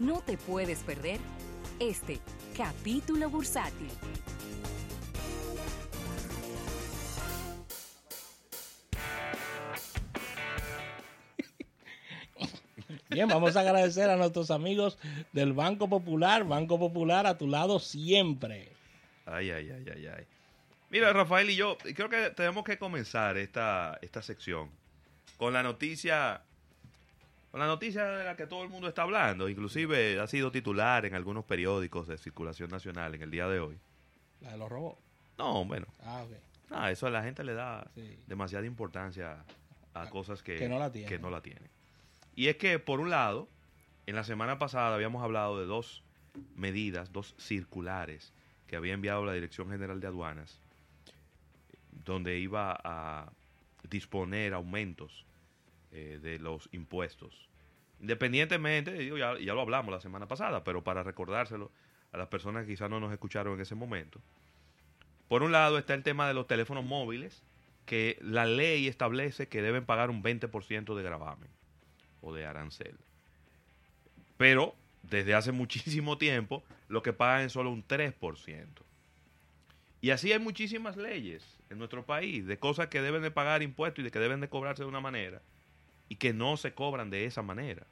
No te puedes perder este capítulo bursátil. Bien, vamos a agradecer a nuestros amigos del Banco Popular. Banco Popular a tu lado siempre. Ay, ay, ay, ay, ay. Mira, Rafael y yo, creo que tenemos que comenzar esta, esta sección con la noticia, la noticia de la que todo el mundo está hablando. Inclusive ha sido titular en algunos periódicos de circulación nacional en el día de hoy. La de los robots. No, bueno. Ah, ok. No, eso a la gente le da Sí. demasiada importancia a cosas que, Que no la tienen. que no la tienen. Y es que, por un lado, en la semana pasada habíamos hablado de dos medidas, dos circulares que había enviado la Dirección General de Aduanas, donde iba a disponer aumentos eh, de los impuestos. Independientemente, digo, ya, ya lo hablamos la semana pasada, pero para recordárselo a las personas que quizás no nos escucharon en ese momento. Por un lado está el tema de los teléfonos móviles, que la ley establece que deben pagar un 20% de gravamen o de arancel. Pero desde hace muchísimo tiempo lo que pagan es solo un 3%. Y así hay muchísimas leyes en nuestro país de cosas que deben de pagar impuestos y de que deben de cobrarse de una manera y que no se cobran de esa manera.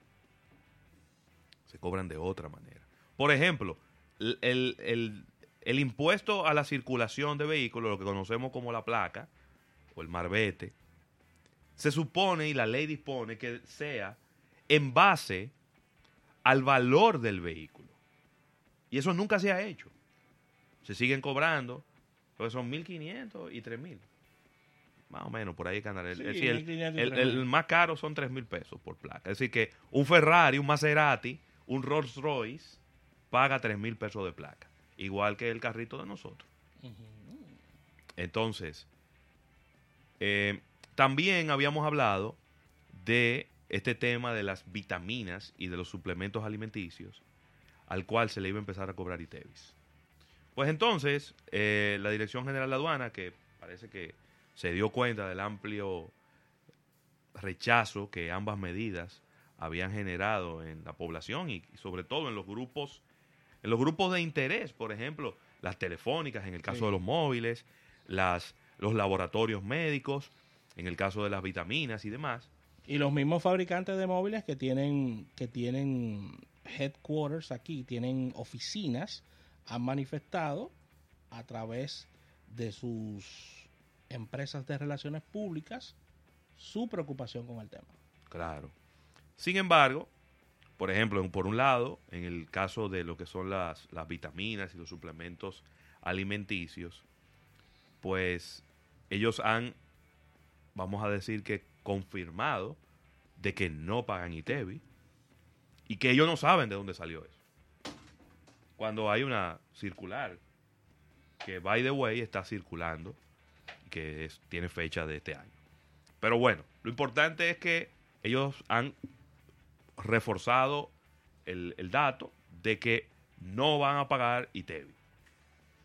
Se cobran de otra manera. Por ejemplo, el, el- el- impuesto a la circulación de vehículos, lo que conocemos como la placa o el marbete, se supone y la ley dispone que sea en base al valor del vehículo. Y eso nunca se ha hecho. Se siguen cobrando, pues son 1.500 y 3.000. Más o menos, por ahí que andar. El, Sí, es decir, el- 1.500 y el- 3.000. el más caro son 3.000 pesos por placa. Es decir, que un Ferrari, un Maserati, un Rolls Royce paga 3.000 pesos de placa. Igual que el carrito de nosotros. Entonces, eh, también habíamos hablado de este tema de las vitaminas y de los suplementos alimenticios, al cual se le iba a empezar a cobrar ITEVIS. Pues entonces, eh, la Dirección General de Aduana, que parece que se dio cuenta del amplio rechazo que ambas medidas habían generado en la población y, y sobre todo en los grupos en los grupos de interés, por ejemplo, las telefónicas en el caso Sí. de los móviles, las los laboratorios médicos en el caso de las vitaminas y demás. Y los mismos fabricantes de móviles que tienen, que tienen headquarters aquí, tienen oficinas, han manifestado a través de sus empresas de relaciones públicas su preocupación con el tema. Claro. Sin embargo, por ejemplo, por un lado, en el caso de lo que son las, las vitaminas y los suplementos alimenticios, pues ellos han, vamos a decir que confirmado de que no pagan ITEVI y que ellos no saben de dónde salió eso. Cuando hay una circular que, by the way, está circulando, que es- tiene fecha de este año. Pero bueno, lo importante es que ellos han reforzado el, el dato de que no van a pagar ITEVI.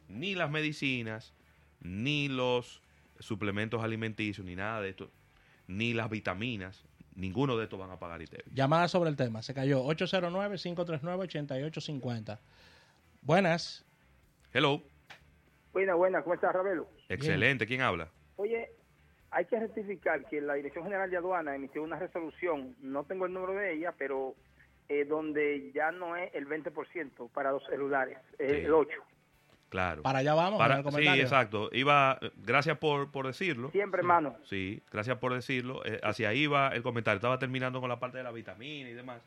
Ni las medicinas, ni los suplementos alimenticios, ni nada de esto, ni las vitaminas, ninguno de estos van a pagar ITEVI. Llamada sobre el tema, se cayó 809-539-8850. Buenas. Hello, Buena, buena, ¿cómo estás, Ravelo? Excelente, ¿quién habla? Oye, hay que rectificar que la Dirección General de Aduana emitió una resolución, no tengo el número de ella, pero eh, donde ya no es el 20% para los celulares, es Sí. el 8%. Claro. Para allá vamos. Para- el sí, exacto. Iba, gracias por, por decirlo. Siempre, hermano. Sí, gracias por decirlo. Eh, hacia ahí va el comentario. Estaba terminando con la parte de la vitamina y demás.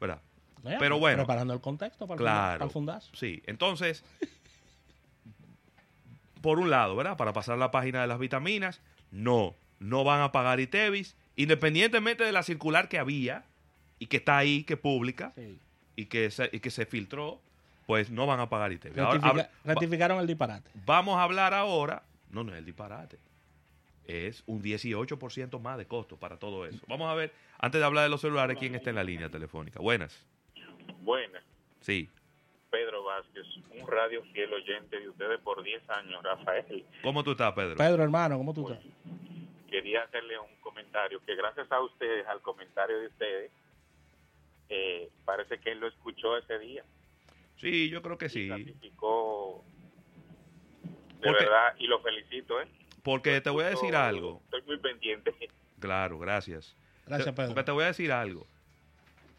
¿Verdad? Ya, pero bueno. Preparando el contexto para, el, Claro. funda- para el fundazo. Sí, entonces, por un lado, ¿verdad? Para pasar la página de las vitaminas, no, no van a pagar ITEVIS, independientemente de la circular que había y que está ahí, que pública Sí. y que se, y que se filtró, pues no van a pagar ITEVIS. Ahora, Rectifica- va- rectificaron el disparate. vamos a hablar ahora, no, no es el disparate, es un 18% más de costo para todo eso. Vamos a ver, antes de hablar de los celulares, quién está en la línea telefónica. Buenas. Buenas, Sí. Vázquez, un radio fiel oyente de ustedes por 10 años, Rafael. ¿Cómo tú estás, Pedro? Pedro, hermano, ¿cómo tú estás? Quería hacerle un comentario que gracias a ustedes, al comentario de ustedes, eh, parece que él lo escuchó ese día. Sí, yo creo que Y sí. ratificó de Porque- verdad y lo felicito, ¿eh? Porque Lo te voy a decir algo. Estoy muy pendiente. Claro, gracias. Gracias, Pedro. Porque te voy a decir algo.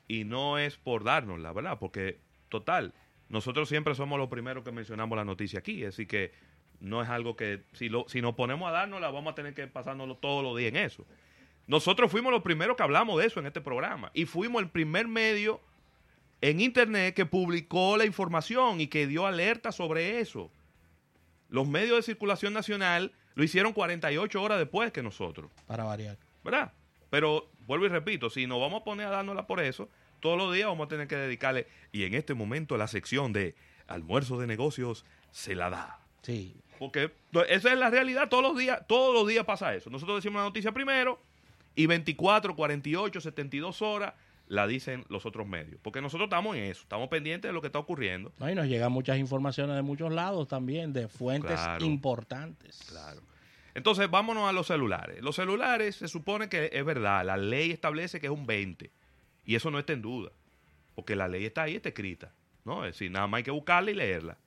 Y no es por darnos, la verdad, porque, total, nosotros siempre somos los primeros que mencionamos la noticia aquí, así que no es algo que, si, lo, si nos ponemos a dárnosla, vamos a tener que pasárnoslo todos los días en eso. Nosotros fuimos los primeros que hablamos de eso en este programa y fuimos el primer medio en Internet que publicó la información y que dio alerta sobre eso. Los medios de circulación nacional lo hicieron 48 horas después que nosotros. Para variar. ¿verdad? Pero vuelvo y repito, si nos vamos a poner a dárnosla por eso, todos los días vamos a tener que dedicarle, y en este momento la sección de almuerzo de negocios se la da. Sí. Porque esa es la realidad, todos los días, todos los días pasa eso. Nosotros decimos la noticia primero y 24, 48, 72 horas la dicen los otros medios. Porque nosotros estamos en eso, estamos pendientes de lo que está ocurriendo. No, y nos llegan muchas informaciones de muchos lados también, de fuentes Claro. importantes. Claro. Entonces, vámonos a los celulares. Los celulares se supone que es verdad, la ley establece que es un 20. Y eso no está en duda. Porque la ley está ahí, está escrita. ¿no? Es decir, nada más hay que buscarla y leerla.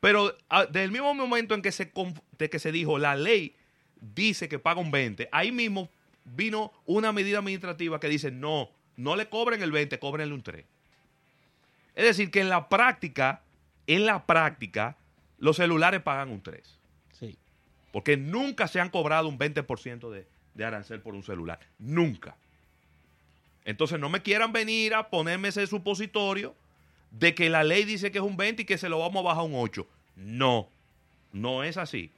Pero ah, desde el mismo momento en que se, de que se dijo la ley dice que paga un 20, ahí mismo vino una medida administrativa que dice no, no le cobren el 20, cóbrenle un 3. Es decir, que en la práctica, en la práctica, los celulares pagan un 3. Sí. Porque nunca se han cobrado un 20% de, de arancel por un celular. Nunca. Entonces no me quieran venir a ponerme ese supositorio de que la ley dice que es un 20 y que se lo vamos a bajar a un 8. No, no es así.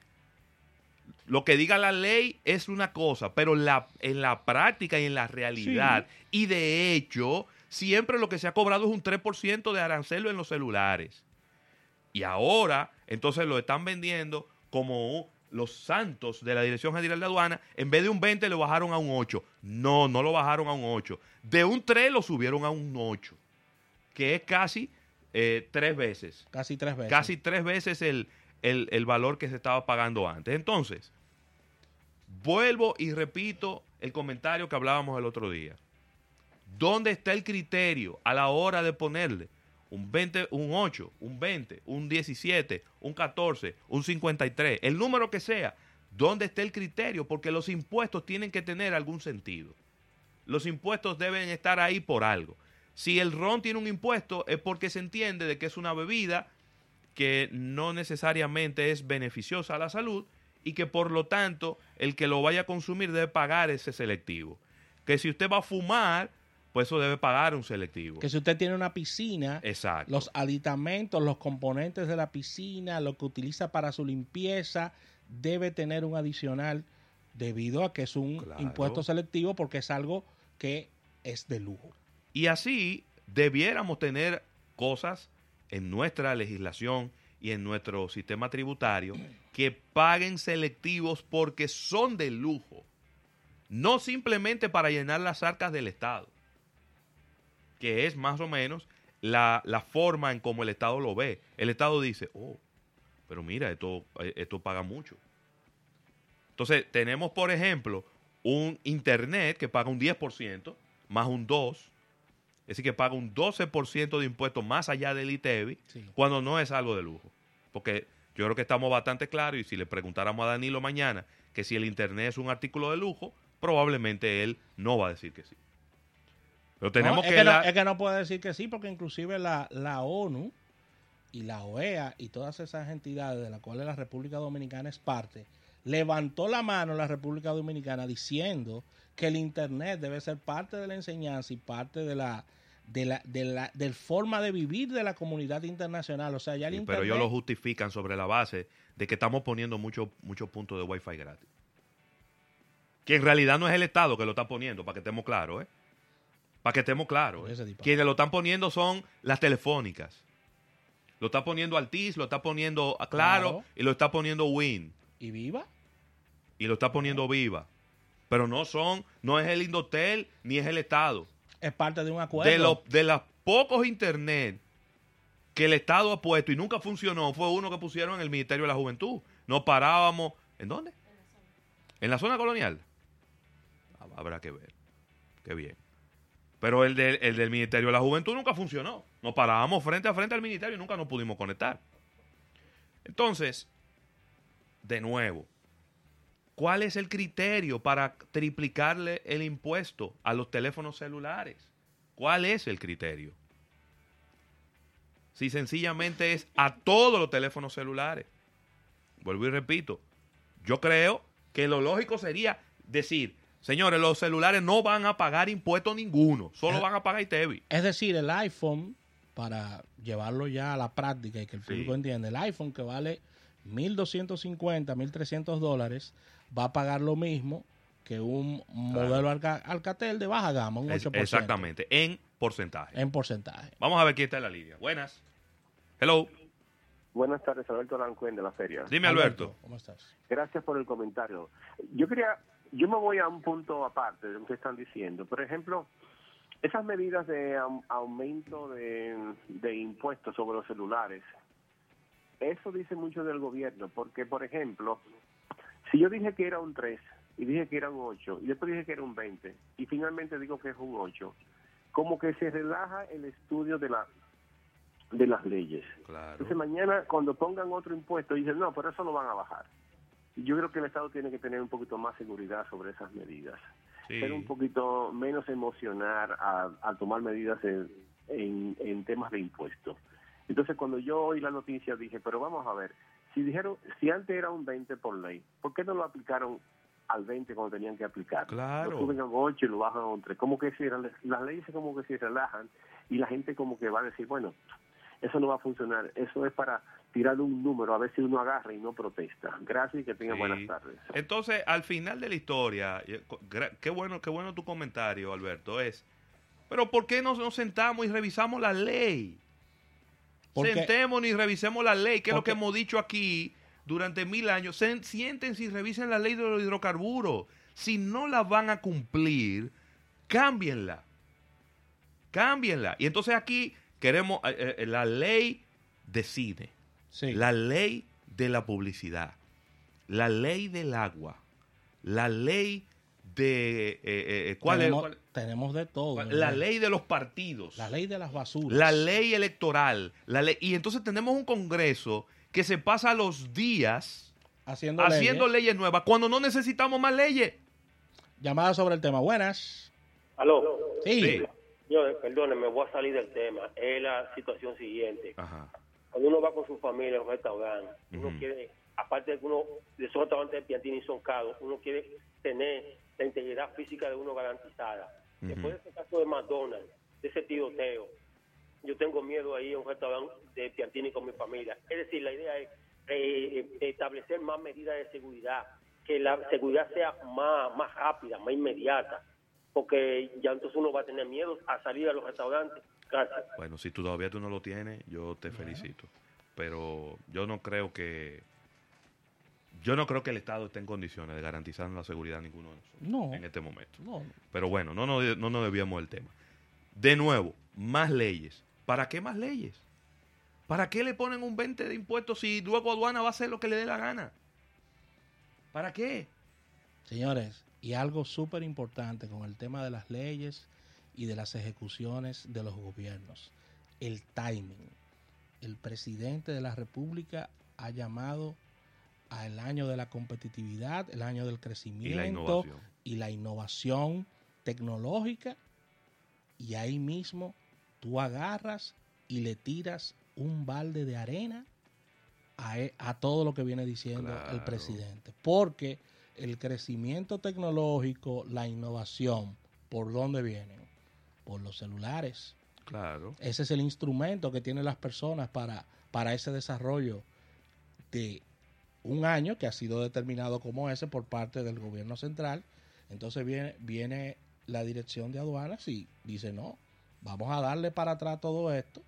Lo que diga la ley es una cosa, pero la, en la práctica y en la realidad, y de hecho, siempre lo que se ha cobrado es un 3% de arancel en los celulares. Y ahora, entonces lo están vendiendo como los santos de la Dirección General de Aduana. En vez de un 20 lo bajaron a un 8. No, no lo bajaron a un 8. De un 3 lo subieron a un 8. Que es casi eh, tres veces. Casi tres veces. Casi tres veces el, el- el valor que se estaba pagando antes. Entonces, vuelvo y repito el comentario que hablábamos el otro día. ¿Dónde está el criterio a la hora de ponerle un 20, un 8, un 20, un 17, un 14, un 53, el número que sea? ¿Dónde está el criterio? Porque los impuestos tienen que tener algún sentido. Los impuestos deben estar ahí por algo. Si el ron tiene un impuesto es porque se entiende de que es una bebida que no necesariamente es beneficiosa a la salud y que por lo tanto el que lo vaya a consumir debe pagar ese selectivo. Que si usted va a fumar, pues eso debe pagar un selectivo. Que si usted tiene una piscina, Exacto. los aditamentos, los componentes de la piscina, lo que utiliza para su limpieza, debe tener un adicional debido a que es un Claro. impuesto selectivo porque es algo que es de lujo. Y así debiéramos tener cosas en nuestra legislación y en nuestro sistema tributario que paguen selectivos porque son de lujo, no simplemente para llenar las arcas del Estado, que es más o menos la, la forma en cómo el Estado lo ve. El Estado dice, oh, pero mira, esto, eh, esto paga mucho. Entonces, tenemos, por ejemplo, un Internet que paga un 10%, más un 2%, es decir, que paga un 12% de impuestos más allá del ITEVI, Sí. cuando no es algo de lujo. Porque yo creo que estamos bastante claros y si le preguntáramos a Danilo mañana que si el Internet es un artículo de lujo, probablemente él no va a decir que sí. Pero tenemos No, es, que... que no, es que no puede decir que sí, porque inclusive la, la ONU y la OEA y todas esas entidades de las cuales la República Dominicana es parte, levantó la mano la República Dominicana diciendo que el Internet debe ser parte de la enseñanza y parte de la de la, de la del forma de vivir de la comunidad internacional. O sea, ya el Sí, Internet... pero ellos lo justifican sobre la base de que estamos poniendo muchos muchos puntos de Wi-Fi gratis. Que en realidad no es el Estado que lo está poniendo, para que estemos claros, ¿eh? Para que estemos claros. ¿eh? Quienes lo están poniendo son las telefónicas. Lo está poniendo Altiz, lo está poniendo a Claro, Claro. y lo está poniendo Win ¿Y viva? y lo está poniendo Viva. Pero no son, no es el Indotel ni es el Estado. Es parte de un acuerdo. De los de los pocos internet que el Estado ha puesto y nunca funcionó fue uno que pusieron en el Ministerio de la Juventud. No parábamos. ¿En dónde? En la zona colonial. Ah, Habrá que ver. Qué bien. Pero el, del- el del Ministerio de la Juventud nunca funcionó. Nos parábamos frente a frente al Ministerio y nunca nos pudimos conectar. Entonces, de nuevo, ¿cuál es el criterio para triplicarle el impuesto a los teléfonos celulares? ¿Cuál es el criterio? Si sencillamente es a todos los teléfonos celulares. Vuelvo y repito, yo creo que lo lógico sería decir, señores, los celulares no van a pagar impuesto ninguno, solo van a pagar ITEVI. Es decir, el iPhone, para llevarlo ya a la práctica y que el Sí. público entienda, el iPhone que vale 1.250, 1.300 dólares, va a pagar lo mismo que un modelo Alca- Alcatel de baja gama, un 8%. Es- exactamente, en porcentaje. En porcentaje. Vamos a ver quién está en la línea. Buenas. Hello. Buenas tardes, Alberto Arancuen de la feria. Dime, Alberto. ¿Cómo estás? Gracias por el comentario. Yo quería, yo me voy a un punto aparte de lo que están diciendo. Por ejemplo, esas medidas de au- aumento de, de impuestos sobre los celulares, eso dice mucho del gobierno, porque, por ejemplo, si yo dije que era un 3 y dije que era un 8 y después dije que era un 20 y finalmente digo que es un 8, como que se relaja el estudio de la de las leyes. Claro. Entonces mañana cuando pongan otro impuesto dicen, no, pero eso lo van a bajar. Y yo creo que el Estado tiene que tener un poquito más seguridad sobre esas medidas. Sí. Ser un poquito menos emocionar a, a tomar medidas en, en, en temas de impuestos. Entonces cuando yo oí la noticia dije, pero vamos a ver, si dijeron, si antes era un 20 por ley, ¿por qué no lo aplicaron al 20 cuando tenían que aplicar? Claro. Lo suben a un 8 y lo bajan a un 3. Como que si las leyes como que se relajan y la gente como que va a decir, bueno, eso no va a funcionar. Eso es para tirar un número, a ver si uno agarra y no protesta. Gracias y que tengan Sí. buenas tardes. Entonces, al final de la historia, eh, qué bueno, qué bueno tu comentario, Alberto, es, pero ¿por qué no nos sentamos y revisamos la ley? Porque- Sentémonos y revisemos la ley, que es lo que hemos dicho aquí durante mil años. Siéntense y revisen la ley de los hidrocarburos. Si no la van a cumplir, cámbienla. Cámbienla. Y entonces aquí queremos, eh, eh, la ley de cine, Sí. la ley de la publicidad, la ley del agua, la ley de... eh, eh, ¿Cuál tenemos, es? cuál- tenemos de todo. la ley de los partidos. La ley de las basuras. La ley electoral. La ley, y entonces tenemos un Congreso que se pasa los días Haciendo, haciendo leyes. leyes nuevas cuando no necesitamos más leyes. Llamada sobre el tema. Buenas. Aló. Sí. Sí. Yo, eh, perdone, me voy a salir del tema. Es la situación siguiente. Ajá. Cuando uno va con su familia a un restaurante, uno quiere, aparte de que uno, de esos restaurantes de Piantini son caros, uno quiere tener la integridad física de uno garantizada. Después de ese caso de McDonald's, de ese tiroteo, yo tengo miedo ahí a un restaurante de Piantini con mi familia. Es decir, la idea es eh, eh, establecer más medidas de seguridad, que la seguridad sea más, más rápida, más inmediata, porque ya entonces uno va a tener miedo a salir a los restaurantes. Gracias. Bueno, si todavía tú no lo tienes, yo te felicito. Pero yo no creo que... Yo no creo que el Estado esté en condiciones de garantizar la seguridad a ninguno de nosotros No. en este momento. No, Pero bueno, no nos, no nos desviamos del tema. De nuevo, más leyes. ¿Para qué más leyes? ¿Para qué le ponen un 20 de impuestos si luego aduana va a hacer lo que le dé la gana? ¿Para qué? Señores, y algo súper importante con el tema de las leyes y de las ejecuciones de los gobiernos, el timing. El presidente de la República ha llamado al año de la competitividad, el año del crecimiento innovación. y la innovación tecnológica y ahí mismo tú agarras y le tiras un balde de arena a, e- a todo lo que viene diciendo el presidente. Porque el crecimiento tecnológico, la innovación, ¿por dónde vienen? Por los celulares. Claro. Ese es el instrumento que tienen las personas para, para ese desarrollo de un año que ha sido determinado como ese por parte del gobierno central. Entonces viene, viene la dirección de aduanas y dice, no, vamos a darle para atrás todo esto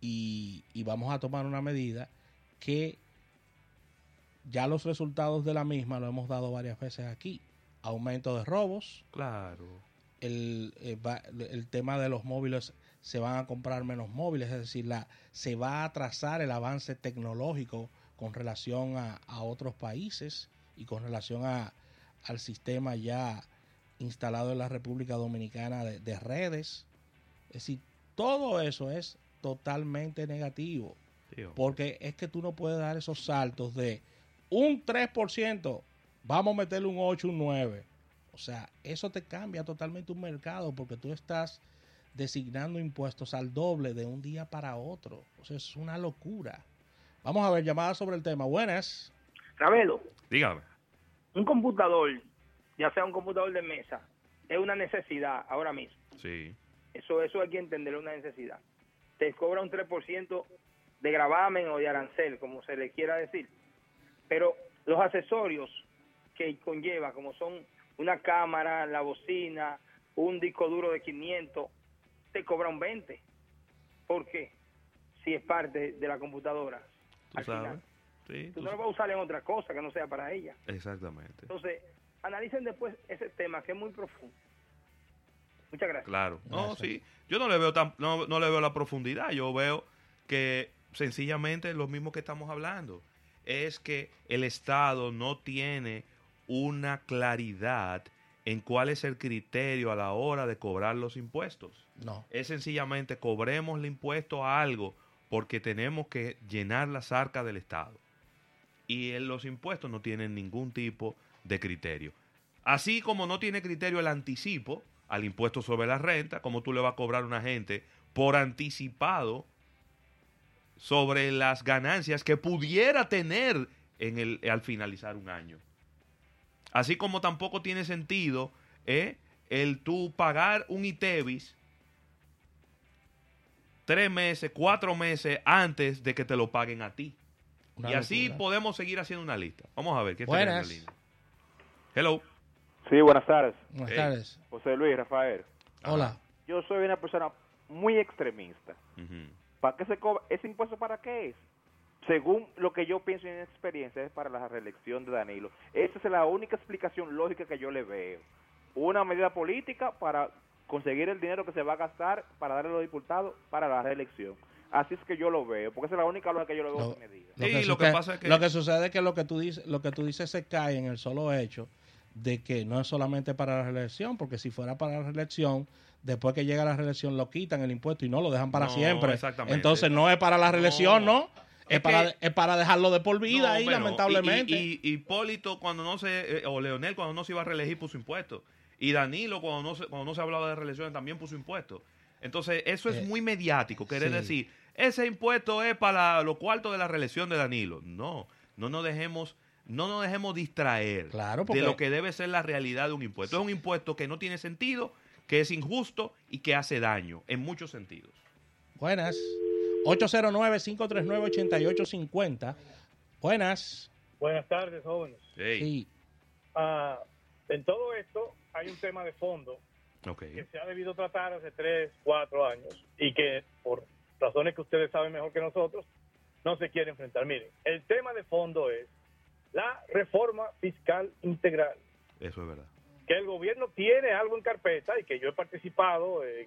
y, y vamos a tomar una medida que ya los resultados de la misma lo hemos dado varias veces aquí. Aumento de robos, Claro. el, eh, el tema de los móviles se van a comprar menos móviles, es decir, la, se va a atrasar el avance tecnológico con relación a, a otros países y con relación a, al sistema ya instalado en la República Dominicana de, de redes. Es decir, todo eso es totalmente negativo. Porque es que tú no puedes dar esos saltos de un 3%, vamos a meterle un 8, un 9. O sea, eso te cambia totalmente un mercado porque tú estás designando impuestos al doble de un día para otro. O sea, es una locura. Vamos a ver, llamadas sobre el tema. Buenas. Ravelo, Dígame. un computador, ya sea un computador de mesa, es una necesidad ahora mismo. Sí. Eso, eso hay que entenderlo, una necesidad. Te cobra un 3% de gravamen o de arancel, como se le quiera decir. Pero los accesorios que conlleva, como son una cámara, la bocina, un disco duro de 500, te cobra un 20. ¿Por qué? Si es parte de la computadora. ¿Tú Al sabes? final. Sí, Tú tú no lo vas a usar en otra cosa que no sea para ella. Exactamente. Entonces, analicen después ese tema que es muy profundo. Muchas gracias. Claro. No, Gracias. sí. Yo no le veo tan, no, no le veo la profundidad. Yo veo que sencillamente lo mismo que estamos hablando es que el Estado no tiene una claridad en cuál es el criterio a la hora de cobrar los impuestos. No. Es sencillamente cobremos el impuesto a algo porque tenemos que llenar las arcas del Estado. Y en los impuestos no tienen ningún tipo de criterio. Así como no tiene criterio el anticipo al impuesto sobre la renta, como tú le vas a cobrar a una gente por anticipado sobre las ganancias que pudiera tener al finalizar un año. Así como tampoco tiene sentido ¿eh? el tú pagar un ITEVIS tres meses, cuatro meses antes de que te lo paguen a ti. Una y así podemos seguir haciendo una lista. Vamos a ver. ¿qué está en la línea? Hello. Sí, buenas tardes. Buenas Hey. tardes. José Luis, Rafael. Hola. Yo soy una persona muy extremista. ¿Para qué se cobra? ¿Ese impuesto para qué es? Según lo que yo pienso en experiencia, es para la reelección de Danilo. Esa es la única explicación lógica que yo le veo. Una medida política para conseguir el dinero que se va a gastar para darle a los diputados para la reelección. Así es que yo lo veo, porque esa es la única lógica que yo le veo Lo-. Sí, lo que pasa es que- lo que sucede es que lo que tú dices, lo que tú dices se cae en el solo hecho de que no es solamente para la reelección, porque si fuera para la reelección, después que llega la reelección lo quitan el impuesto y no lo dejan para No, siempre. exactamente. Entonces no es para la reelección, No. ¿no? Es, Es para, que- es para dejarlo de por vida No, ahí, lamentablemente. Y, y- y Hipólito, cuando no se. eh, o Leonel, cuando no se iba a reelegir, puso impuestos. Y Danilo, cuando no se, cuando no se hablaba de reelecciones, también puso impuestos. Entonces, eso es Eh, muy mediático. Querer sí. decir, ese impuesto es para los cuartos de la reelección de Danilo. No, no nos dejemos. No nos dejemos distraer Claro, porque- de lo que debe ser la realidad de un impuesto. Es un impuesto que no tiene sentido, que es injusto y que hace daño en muchos sentidos. Buenas. 809-539-8850. Buenas. Buenas tardes, jóvenes. Sí. Ah, en todo esto hay un tema de fondo que se ha debido tratar hace tres, cuatro años y que por razones que ustedes saben mejor que nosotros no se quiere enfrentar. Miren, el tema de fondo es la reforma fiscal integral, Eso es verdad. que el gobierno tiene algo en carpeta y que yo he participado en,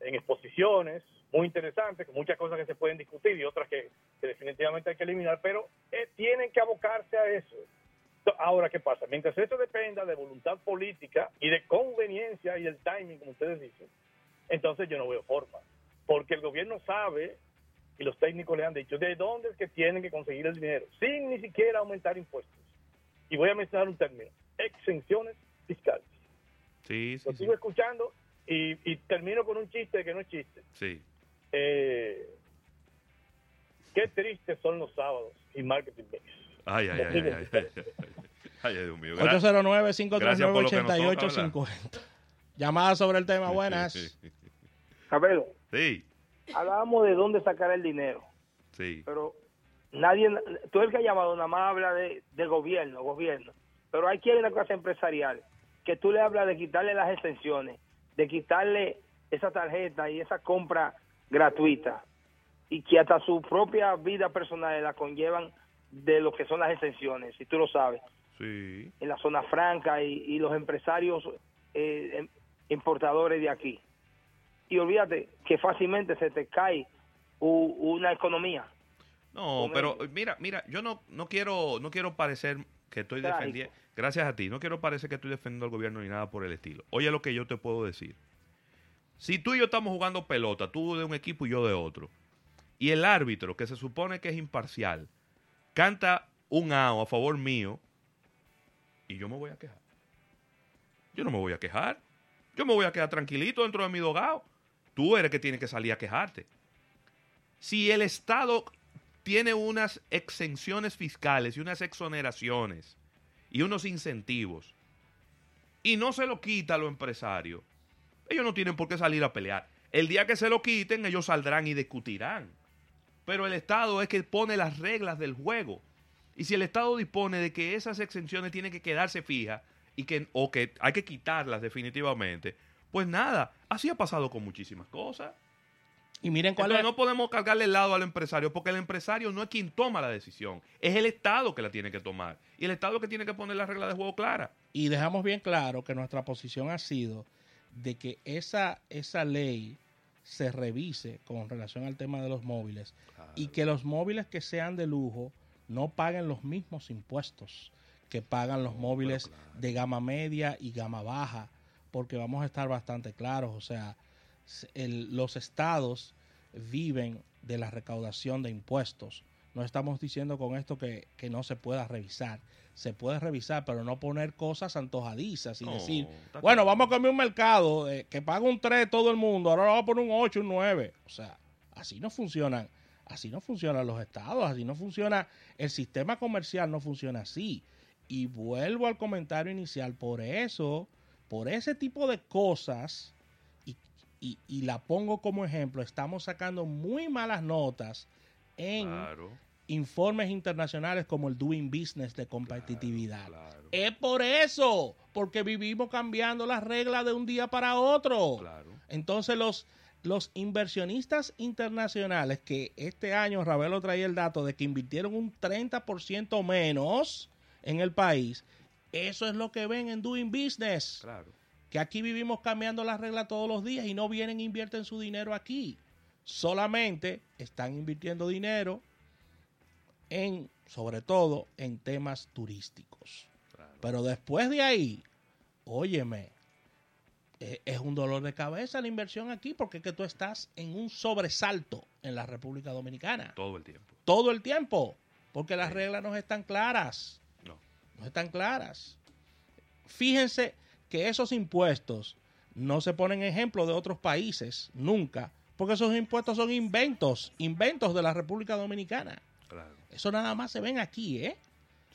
en exposiciones muy interesantes, con muchas cosas que se pueden discutir y otras que, que definitivamente hay que eliminar, pero eh, tienen que abocarse a eso. Ahora, ¿qué pasa? Mientras eso dependa de voluntad política y de conveniencia y del timing, como ustedes dicen, entonces yo no veo forma. Porque el gobierno sabe, y los técnicos le han dicho, de dónde es que tienen que conseguir el dinero, sin ni siquiera aumentar impuestos. Y voy a mencionar un término, exenciones fiscales. Sí, sí, Lo sí. sigo escuchando y, y termino con un chiste que no es chiste. Sí. Eh, qué tristes son los sábados y marketing mix. Ay, ay, ay, ay, ay, ay, Dios mío. Gra- Gracias por lo que nos toca 809-539-8850. Llamada sobre el tema. Buenas. Cabello, Sí, hablábamos de dónde sacar el dinero, sí. pero nadie, todo el que ha llamado nada más habla de, de gobierno, gobierno. Pero aquí hay una clase empresarial que tú le hablas de quitarle las extensiones, de quitarle esa tarjeta y esa compra gratuita y que hasta su propia vida personal la conllevan de lo que son las extensiones, si tú lo sabes, Sí. en la zona franca y, y los empresarios eh, em- importadores de aquí. Y olvídate que fácilmente se te cae u- una economía. No, pero mira, mira, yo no, no quiero, no quiero parecer que estoy Trágico. defendiendo. Gracias a ti. No quiero parecer que estoy defendiendo al gobierno ni nada por el estilo. Oye lo que yo te puedo decir. Si tú y yo estamos jugando pelota, tú de un equipo y yo de otro, y el árbitro, que se supone que es imparcial, canta un AO a favor mío, y yo me voy a quejar. Yo no me voy a quejar. Yo me voy a quedar tranquilito dentro de mi dogado. Tú eres que tiene que salir a quejarte. Si el Estado tiene unas exenciones fiscales y unas exoneraciones y unos incentivos y no se lo quita a los empresarios, ellos no tienen por qué salir a pelear. El día que se lo quiten, ellos saldrán y discutirán. Pero el Estado es que pone las reglas del juego. Y si el Estado dispone de que esas exenciones tienen que quedarse fijas y que, o que hay que quitarlas definitivamente, pues nada, así ha pasado con muchísimas cosas. Y miren cuál Entonces es. no podemos cargarle el lado al empresario, porque el empresario no es quien toma la decisión, es el Estado que la tiene que tomar. Y el Estado que tiene que poner las reglas de juego claras. Y dejamos bien claro que nuestra posición ha sido de que esa, esa ley se revise con relación al tema de los móviles y que los móviles que sean de lujo no paguen los mismos impuestos que pagan los móviles de gama media y gama baja, porque vamos a estar bastante claros, o sea, el- los estados viven de la recaudación de impuestos. No estamos diciendo con esto que, que no se pueda revisar. Se puede revisar, pero no poner cosas antojadizas y No, decir, bueno, vamos a comer un mercado eh, que paga un 3 todo el mundo, ahora vamos a poner un 8, un 9. O sea, así no funcionan. Así no funcionan los estados, así no funciona. El sistema comercial no funciona así. Y vuelvo al comentario inicial, por eso, por ese tipo de cosas, y, y- y la pongo como ejemplo, estamos sacando muy malas notas en Claro, informes internacionales como el Doing Business de competitividad. claro, Es por eso, porque vivimos cambiando las reglas de un día para otro. claro. Entonces los, los inversionistas internacionales que este año Ravelo traía el dato de que invirtieron un 30% menos en el país, eso es lo que ven en Doing Business. Claro. Que aquí vivimos cambiando las reglas todos los días y no vienen e invierten su dinero aquí. Solamente están invirtiendo dinero en, sobre todo, en temas turísticos. Claro. Pero después de ahí, óyeme, eh, es un dolor de cabeza la inversión aquí porque es que tú estás en un sobresalto en la República Dominicana. Todo el tiempo. Todo el tiempo. Porque las reglas no están claras. No. No están claras. Fíjense que esos impuestos no se ponen ejemplo de otros países, nunca. Porque esos impuestos son inventos, inventos de la República Dominicana. Claro. Eso nada más se ven aquí, ¿eh?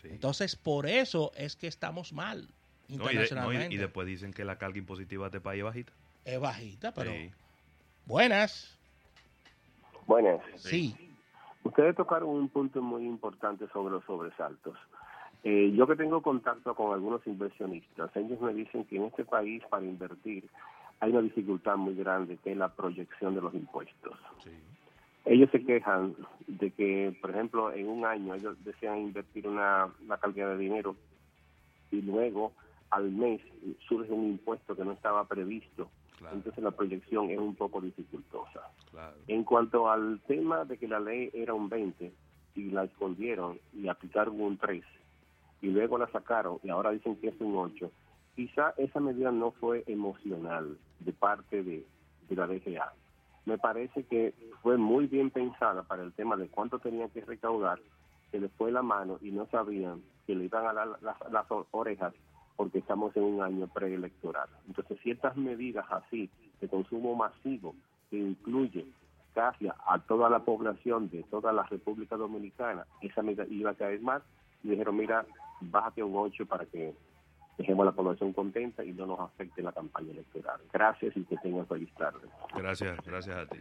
Sí. Entonces, por eso es que estamos mal No, y, de- no, y- internacionalmente. y después dicen que la carga impositiva de este país es bajita. Es bajita, pero Sí. buenas. Buenas. Sí. Ustedes tocaron un punto muy importante sobre los sobresaltos. Eh, yo que tengo contacto con algunos inversionistas, ellos me dicen que en este país para invertir hay una dificultad muy grande que es la proyección de los impuestos. Sí. Ellos se quejan de que, por ejemplo, en un año ellos desean invertir una, una cantidad de dinero y luego al mes surge un impuesto que no estaba previsto. Claro, Entonces la proyección es un poco dificultosa. claro. En cuanto al tema de que la ley era un 20 y la escondieron y aplicaron un 3 y luego la sacaron y ahora dicen que es un 8, quizá esa medida no fue emocional de parte de, de la DGA. Me parece que fue muy bien pensada para el tema de cuánto tenían que recaudar, se les fue la mano y no sabían que le iban a dar las, orejas porque estamos en un año preelectoral. Entonces, ciertas medidas así de consumo masivo que incluye casi a toda la población de toda la República Dominicana, esa medida iba a caer más y dijeron, mira, bájate un 8 para que dejemos a la población contenta y no nos afecte la campaña electoral. Gracias y que tengan feliz tarde. Gracias, gracias a ti.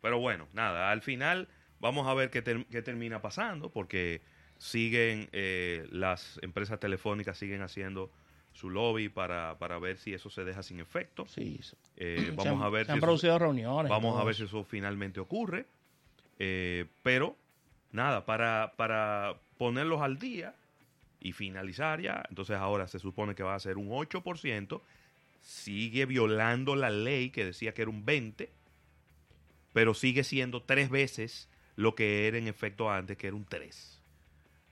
Pero bueno, nada, al final vamos a ver qué, ter- qué termina pasando, porque siguen, eh, las empresas telefónicas siguen haciendo su lobby para, para ver si eso se deja sin efecto. Sí. Eh, Se vamos han- a ver se si han eso- producido reuniones. Vamos a ver si eso finalmente ocurre. Eh, pero, nada, para, para ponerlos al día y finalizar ya, entonces ahora se supone que va a ser un 8%, sigue violando la ley que decía que era un 20%, pero sigue siendo tres veces lo que era en efecto antes, que era un 3%.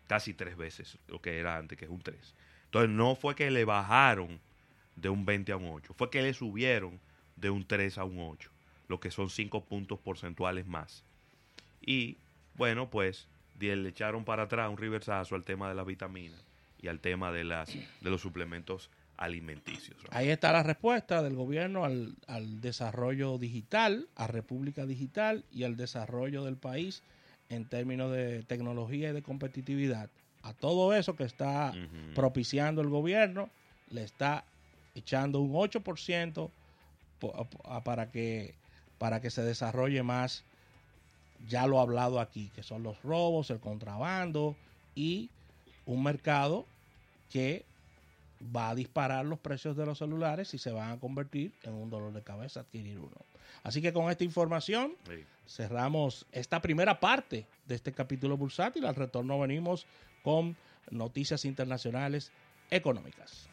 casi tres veces lo que era antes, que es un 3. Entonces no fue que le bajaron de un 20 a un 8, fue que le subieron de un 3 a un 8, lo que son 5 puntos porcentuales más. Y bueno, pues le echaron para atrás un reversazo al tema de la vitamina y al tema de, las, de los suplementos alimenticios. Ahí está la respuesta del gobierno al, al, desarrollo digital, a República Digital y al desarrollo del país en términos de tecnología y de competitividad. A todo eso que está propiciando el gobierno, le está echando un 8% para que, para que se desarrolle más, ya lo he hablado aquí, que son los robos, el contrabando y un mercado que va a disparar los precios de los celulares y se van a convertir en un dolor de cabeza adquirir uno. Así que con esta información cerramos esta primera parte de este capítulo bursátil. Al retorno venimos con noticias internacionales económicas.